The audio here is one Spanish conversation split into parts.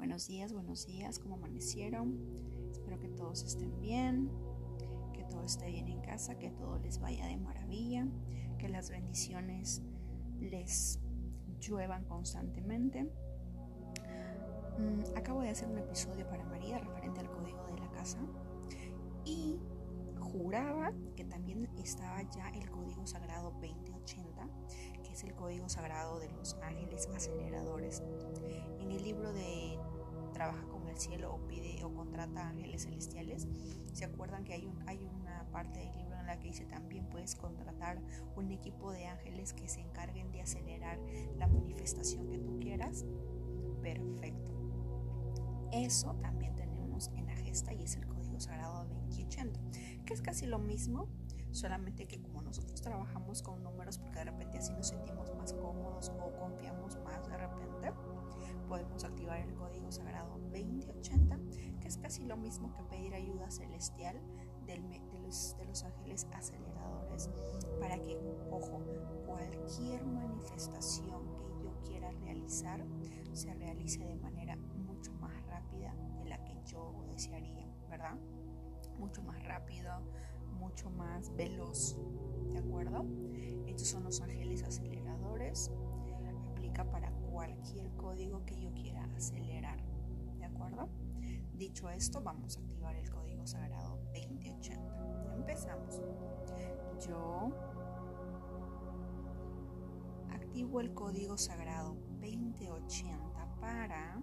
Buenos días, buenos días, ¿cómo amanecieron? Espero que todos estén bien, que todo esté bien en casa, que todo les vaya de maravilla, que las bendiciones les lluevan constantemente. Mm, acabo de hacer un episodio para María referente al código de la casa y juraba que también estaba ya el código sagrado 2080, que es el código sagrado de los ángeles aceleradores. En el libro de Trabaja con el cielo o pide o contrata ángeles celestiales, ¿se acuerdan que hay, un, hay una parte del libro en la que dice también puedes contratar un equipo de ángeles que se encarguen de acelerar la manifestación que tú quieras? Perfecto. Eso también gesta y es el código sagrado 2080 que es casi lo mismo, solamente que como nosotros trabajamos con números, porque de repente así nos sentimos más cómodos o confiamos más de repente, podemos activar el código sagrado 2080, que es casi lo mismo que pedir ayuda celestial del, de, los, de los ángeles aceleradores, para que, ojo, cualquier manifestación que yo quiera realizar se realice de manera ¿verdad? mucho más rápido, mucho más veloz. ¿De acuerdo? Estos son los ángeles aceleradores. Aplica para cualquier código que yo quiera acelerar. ¿De acuerdo? Dicho esto, vamos a activar el código sagrado 2080. Empezamos. Yo activo el código sagrado 2080 para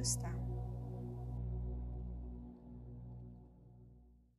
está.